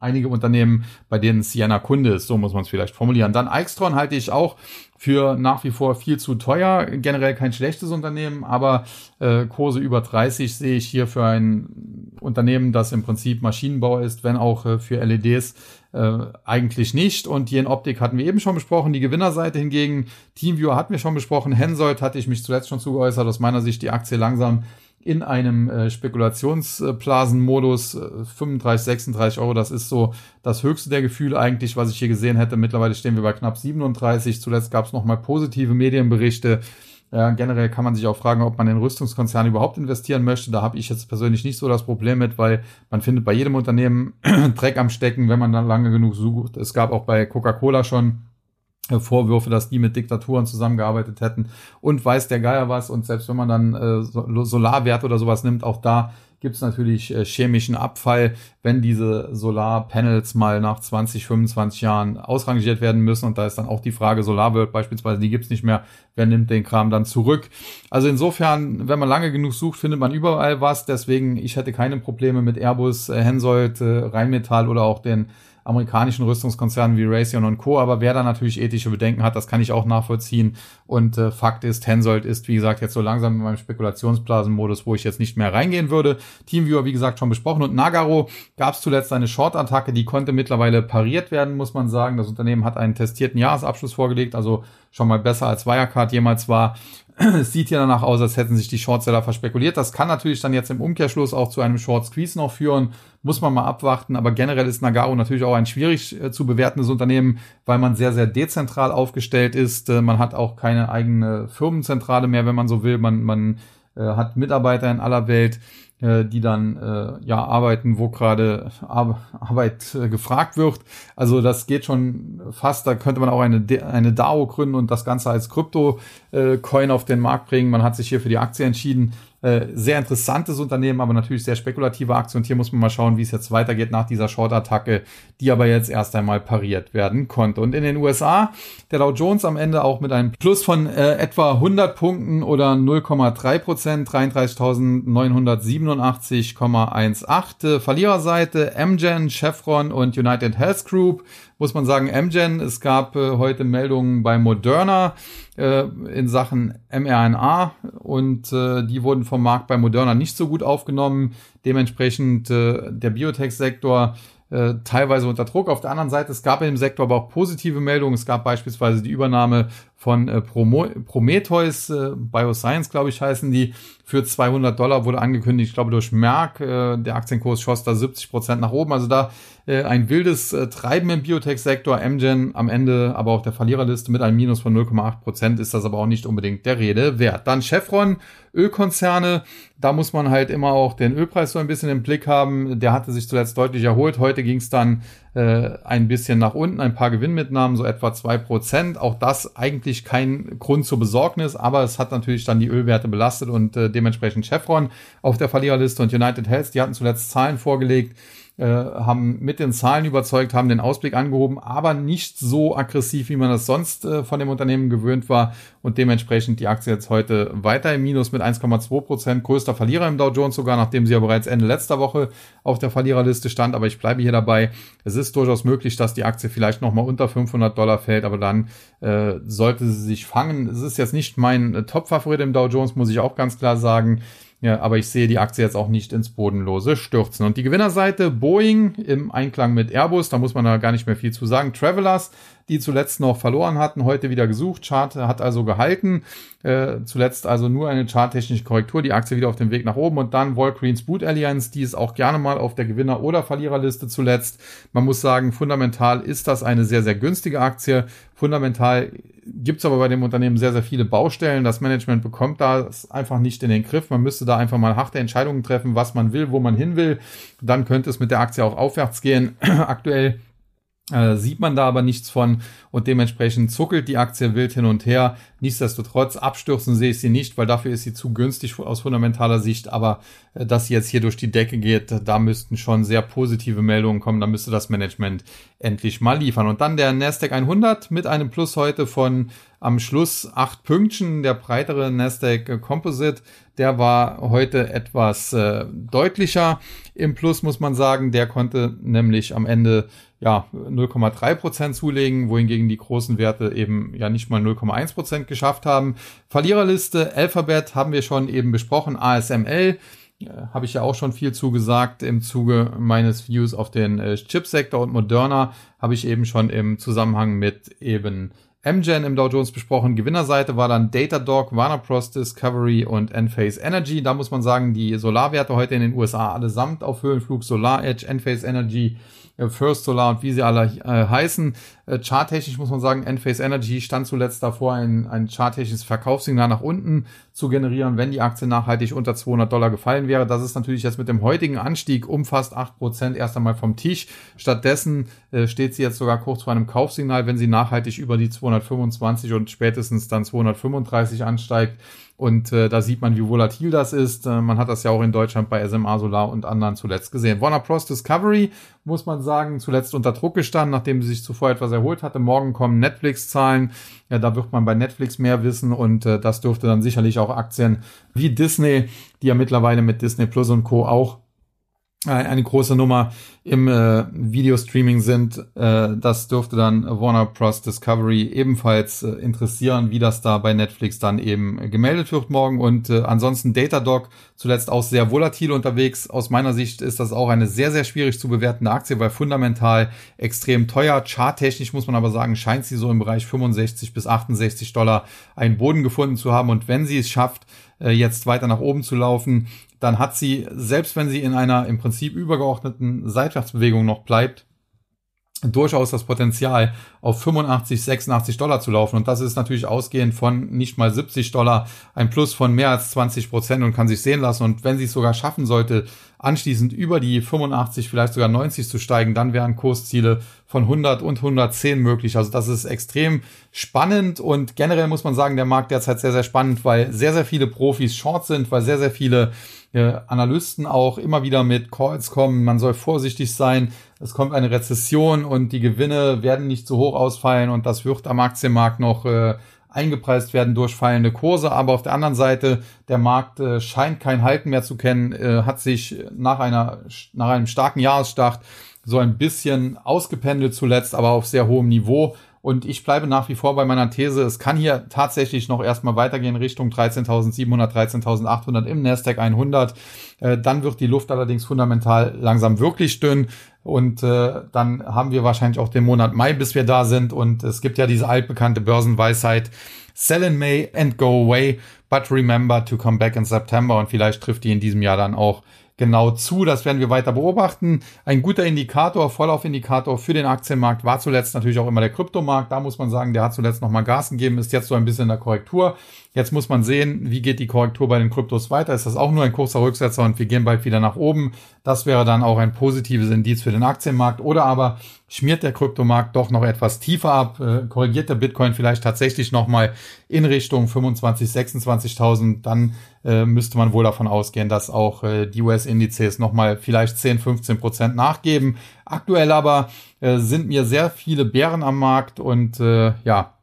einige Unternehmen, bei denen Sienna Kunde ist, so muss man es vielleicht formulieren. Dann Eichstron halte ich auch für nach wie vor viel zu teuer. Generell kein schlechtes Unternehmen, aber äh, Kurse über 30 sehe ich hier für ein Unternehmen, das im Prinzip Maschinenbau ist, wenn auch äh, für LEDs äh, eigentlich nicht. Und in Optik hatten wir eben schon besprochen. Die Gewinnerseite hingegen, Teamviewer hatten wir schon besprochen. Hensoldt hatte ich mich zuletzt schon zugeäußert. Aus meiner Sicht die Aktie langsam in einem äh, Spekulationsblasenmodus. Äh, 35, 36 Euro, das ist so das höchste der Gefühle eigentlich, was ich hier gesehen hätte. Mittlerweile stehen wir bei knapp 37. Zuletzt gab es nochmal positive Medienberichte. Ja, generell kann man sich auch fragen, ob man in Rüstungskonzerne überhaupt investieren möchte. Da habe ich jetzt persönlich nicht so das Problem mit, weil man findet bei jedem Unternehmen Dreck am Stecken, wenn man dann lange genug sucht. Es gab auch bei Coca-Cola schon Vorwürfe, dass die mit Diktaturen zusammengearbeitet hätten und weiß der Geier was. Und selbst wenn man dann äh, Solarwert oder sowas nimmt, auch da gibt es natürlich äh, chemischen Abfall, wenn diese Solarpanels mal nach 20, 25 Jahren ausrangiert werden müssen. Und da ist dann auch die Frage, Solarworld beispielsweise, die gibt's nicht mehr. Wer nimmt den Kram dann zurück? Also insofern, wenn man lange genug sucht, findet man überall was. Deswegen, ich hätte keine Probleme mit Airbus, äh, Hensoldt, äh, Rheinmetall oder auch den amerikanischen Rüstungskonzernen wie Raytheon und Co. Aber wer da natürlich ethische Bedenken hat, das kann ich auch nachvollziehen. Und äh, Fakt ist, Hensoldt ist, wie gesagt, jetzt so langsam in meinem Spekulationsblasenmodus, wo ich jetzt nicht mehr reingehen würde. Teamviewer, wie gesagt, schon besprochen. Und Nagaro gab es zuletzt eine Short-Attacke, die konnte mittlerweile pariert werden, muss man sagen. Das Unternehmen hat einen testierten Jahresabschluss vorgelegt, also schon mal besser als Wirecard jemals war. es sieht ja danach aus, als hätten sich die Shortseller verspekuliert. Das kann natürlich dann jetzt im Umkehrschluss auch zu einem Short Squeeze noch führen. Muss man mal abwarten. Aber generell ist Nagaro natürlich auch ein schwierig äh, zu bewertendes Unternehmen, weil man sehr, sehr dezentral aufgestellt ist. Äh, man hat auch keine eigene Firmenzentrale mehr, wenn man so will. Man, man äh, hat Mitarbeiter in aller Welt. Die dann ja arbeiten, wo gerade Ar Arbeit gefragt wird. Also das geht schon fast, da könnte man auch eine, eine DAO gründen und das Ganze als Krypto-Coin auf den Markt bringen. Man hat sich hier für die Aktie entschieden. Äh, sehr interessantes Unternehmen, aber natürlich sehr spekulative Aktie. Und hier muss man mal schauen, wie es jetzt weitergeht nach dieser Short-Attacke, die aber jetzt erst einmal pariert werden konnte. Und in den USA, der Dow Jones am Ende auch mit einem Plus von äh, etwa 100 Punkten oder 0,3 Prozent, 33.987,18. Verliererseite Amgen, Chevron und United Health Group muss man sagen, Amgen. Es gab äh, heute Meldungen bei Moderna äh, in Sachen mRNA und äh, die wurden vom Markt bei Moderna nicht so gut aufgenommen. Dementsprechend äh, der Biotech-Sektor äh, teilweise unter Druck. Auf der anderen Seite, es gab im Sektor aber auch positive Meldungen. Es gab beispielsweise die Übernahme von äh, Promo Prometheus, äh, Bioscience, glaube ich, heißen die, für 200 Dollar wurde angekündigt, ich glaube durch Merck, äh, der Aktienkurs schoss da 70 Prozent nach oben, also da äh, ein wildes äh, Treiben im Biotech-Sektor, Amgen am Ende aber auch der Verliererliste mit einem Minus von 0,8 Prozent ist das aber auch nicht unbedingt der Rede wert. Dann Chevron, Ölkonzerne, da muss man halt immer auch den Ölpreis so ein bisschen im Blick haben, der hatte sich zuletzt deutlich erholt, heute ging es dann äh, ein bisschen nach unten, ein paar Gewinnmitnahmen, so etwa zwei Prozent. Auch das eigentlich kein Grund zur Besorgnis, aber es hat natürlich dann die Ölwerte belastet und äh, dementsprechend Chevron auf der Verliererliste und United Health, die hatten zuletzt Zahlen vorgelegt, äh, haben mit den Zahlen überzeugt, haben den Ausblick angehoben, aber nicht so aggressiv, wie man das sonst äh, von dem Unternehmen gewöhnt war. Und dementsprechend die Aktie jetzt heute weiter im Minus mit 1,2 Prozent. Größter Verlierer im Dow Jones sogar, nachdem sie ja bereits Ende letzter Woche auf der Verliererliste stand. Aber ich bleibe hier dabei. Es durchaus möglich, dass die Aktie vielleicht nochmal unter 500 Dollar fällt, aber dann äh, sollte sie sich fangen. Es ist jetzt nicht mein äh, Top-Favorit im Dow Jones, muss ich auch ganz klar sagen. Ja, aber ich sehe die Aktie jetzt auch nicht ins Bodenlose stürzen. Und die Gewinnerseite Boeing im Einklang mit Airbus, da muss man da gar nicht mehr viel zu sagen. Travelers die zuletzt noch verloren hatten, heute wieder gesucht. Chart hat also gehalten. Äh, zuletzt also nur eine charttechnische Korrektur, die Aktie wieder auf dem Weg nach oben und dann Walgreens Boot Alliance, die ist auch gerne mal auf der Gewinner- oder Verliererliste zuletzt. Man muss sagen, fundamental ist das eine sehr, sehr günstige Aktie. Fundamental gibt's aber bei dem Unternehmen sehr, sehr viele Baustellen. Das Management bekommt das einfach nicht in den Griff. Man müsste da einfach mal harte Entscheidungen treffen, was man will, wo man hin will. Dann könnte es mit der Aktie auch aufwärts gehen. Aktuell Äh, sieht man da aber nichts von und dementsprechend zuckelt die Aktie wild hin und her. Nichtsdestotrotz abstürzen sehe ich sie nicht, weil dafür ist sie zu günstig aus fundamentaler Sicht. Aber äh, dass sie jetzt hier durch die Decke geht, da müssten schon sehr positive Meldungen kommen. Da müsste das Management endlich mal liefern. Und dann der Nasdaq 100 mit einem Plus heute von am Schluss acht Pünktchen. Der breitere Nasdaq Composite, der war heute etwas äh, deutlicher im Plus, muss man sagen. Der konnte nämlich am Ende ja 0,3 Prozent zulegen, wohingegen die großen Werte eben ja nicht mal 0,1 Prozent geschafft haben. Verliererliste Alphabet haben wir schon eben besprochen, ASML äh, habe ich ja auch schon viel zugesagt im Zuge meines Views auf den äh, Chipsektor und Moderna habe ich eben schon im Zusammenhang mit eben MGen im Dow Jones besprochen. Gewinnerseite war dann Datadog, Warner Bros. Discovery und Enphase Energy. Da muss man sagen, die Solarwerte heute in den USA allesamt auf Höhenflug. Solar Edge, Enphase Energy, First Solar und wie sie alle äh, heißen. Äh, charttechnisch muss man sagen, Enphase Energy stand zuletzt davor, ein, ein charttechnisches Verkaufssignal nach unten zu generieren, wenn die Aktie nachhaltig unter 200 Dollar gefallen wäre. Das ist natürlich jetzt mit dem heutigen Anstieg um fast 8% erst einmal vom Tisch. Stattdessen äh, steht sie jetzt sogar kurz vor einem Kaufsignal, wenn sie nachhaltig über die 225 und spätestens dann 235 ansteigt und äh, da sieht man, wie volatil das ist. Äh, man hat das ja auch in Deutschland bei SMA Solar und anderen zuletzt gesehen. Warner Bros. Discovery, muss man sagen, zuletzt unter Druck gestanden, nachdem sie sich zuvor etwas erholt hatte. Morgen kommen Netflix-Zahlen. Ja, da wird man bei Netflix mehr wissen und äh, das dürfte dann sicherlich auch Aktien wie Disney, die ja mittlerweile mit Disney Plus und Co. auch eine große Nummer im äh, Videostreaming sind. Äh, das dürfte dann Warner Bros. Discovery ebenfalls äh, interessieren, wie das da bei Netflix dann eben gemeldet wird morgen. Und äh, ansonsten Datadog zuletzt auch sehr volatil unterwegs. Aus meiner Sicht ist das auch eine sehr, sehr schwierig zu bewertende Aktie, weil fundamental extrem teuer. Charttechnisch muss man aber sagen, scheint sie so im Bereich 65 bis 68 Dollar einen Boden gefunden zu haben. Und wenn sie es schafft, äh, jetzt weiter nach oben zu laufen, dann hat sie, selbst wenn sie in einer im Prinzip übergeordneten Seitwärtsbewegung noch bleibt, durchaus das Potenzial, auf 85, 86 Dollar zu laufen. Und das ist natürlich ausgehend von nicht mal 70 Dollar ein Plus von mehr als 20 Prozent und kann sich sehen lassen. Und wenn sie es sogar schaffen sollte, anschließend über die 85, vielleicht sogar 90 zu steigen, dann wären Kursziele von 100 und 110 möglich. Also das ist extrem spannend und generell muss man sagen, der Markt derzeit sehr, sehr spannend, weil sehr, sehr viele Profis short sind, weil sehr, sehr viele äh, Analysten auch immer wieder mit Calls kommen, man soll vorsichtig sein, es kommt eine Rezession und die Gewinne werden nicht so hoch ausfallen und das wird am Aktienmarkt noch äh, eingepreist werden durch fallende Kurse. Aber auf der anderen Seite, der Markt äh, scheint kein Halten mehr zu kennen, äh, hat sich nach einer, nach einem starken Jahresstart so ein bisschen ausgependelt zuletzt, aber auf sehr hohem Niveau. Und ich bleibe nach wie vor bei meiner These, es kann hier tatsächlich noch erstmal weitergehen Richtung 13.700, 13.800 im Nasdaq 100. Äh, dann wird die Luft allerdings fundamental langsam wirklich dünn. Und äh, dann haben wir wahrscheinlich auch den Monat Mai, bis wir da sind. Und es gibt ja diese altbekannte Börsenweisheit, sell in May and go away, but remember to come back in September. Und vielleicht trifft die in diesem Jahr dann auch genau zu. Das werden wir weiter beobachten. Ein guter Indikator, Vorlaufindikator für den Aktienmarkt war zuletzt natürlich auch immer der Kryptomarkt. Da muss man sagen, der hat zuletzt nochmal Gas gegeben, ist jetzt so ein bisschen in der Korrektur. Jetzt muss man sehen, wie geht die Korrektur bei den Kryptos weiter. Ist das auch nur ein kurzer Rücksetzer und wir gehen bald wieder nach oben? Das wäre dann auch ein positives Indiz für den Aktienmarkt. Oder aber schmiert der Kryptomarkt doch noch etwas tiefer ab, äh, korrigiert der Bitcoin vielleicht tatsächlich nochmal in Richtung 25, 26.000, dann äh, müsste man wohl davon ausgehen, dass auch äh, die US-Indizes nochmal vielleicht 10, 15 Prozent nachgeben. Aktuell aber äh, sind mir sehr viele Bären am Markt und äh, ja,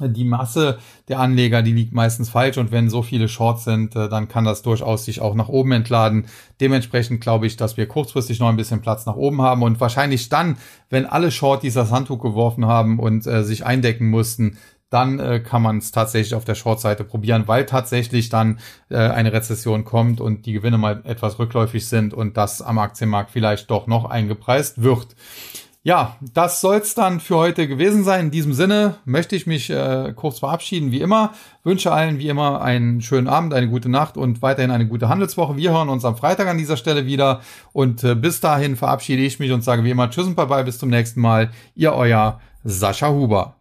die Masse der Anleger, die liegt meistens falsch und wenn so viele Shorts sind, äh, dann kann das durchaus sich auch nach oben entladen. Dementsprechend glaube ich, dass wir kurzfristig noch ein bisschen Platz nach oben haben und wahrscheinlich dann, wenn alle Shorties das Handtuch geworfen haben und äh, sich eindecken mussten, dann äh, kann man es tatsächlich auf der Short-Seite probieren, weil tatsächlich dann äh, eine Rezession kommt und die Gewinne mal etwas rückläufig sind und das am Aktienmarkt vielleicht doch noch eingepreist wird. Ja, das soll's dann für heute gewesen sein. In diesem Sinne möchte ich mich äh, kurz verabschieden, wie immer. Wünsche allen wie immer einen schönen Abend, eine gute Nacht und weiterhin eine gute Handelswoche. Wir hören uns am Freitag an dieser Stelle wieder. Und äh, bis dahin verabschiede ich mich und sage wie immer Tschüss und Bye-bye, bis zum nächsten Mal. Ihr euer Sascha Huber.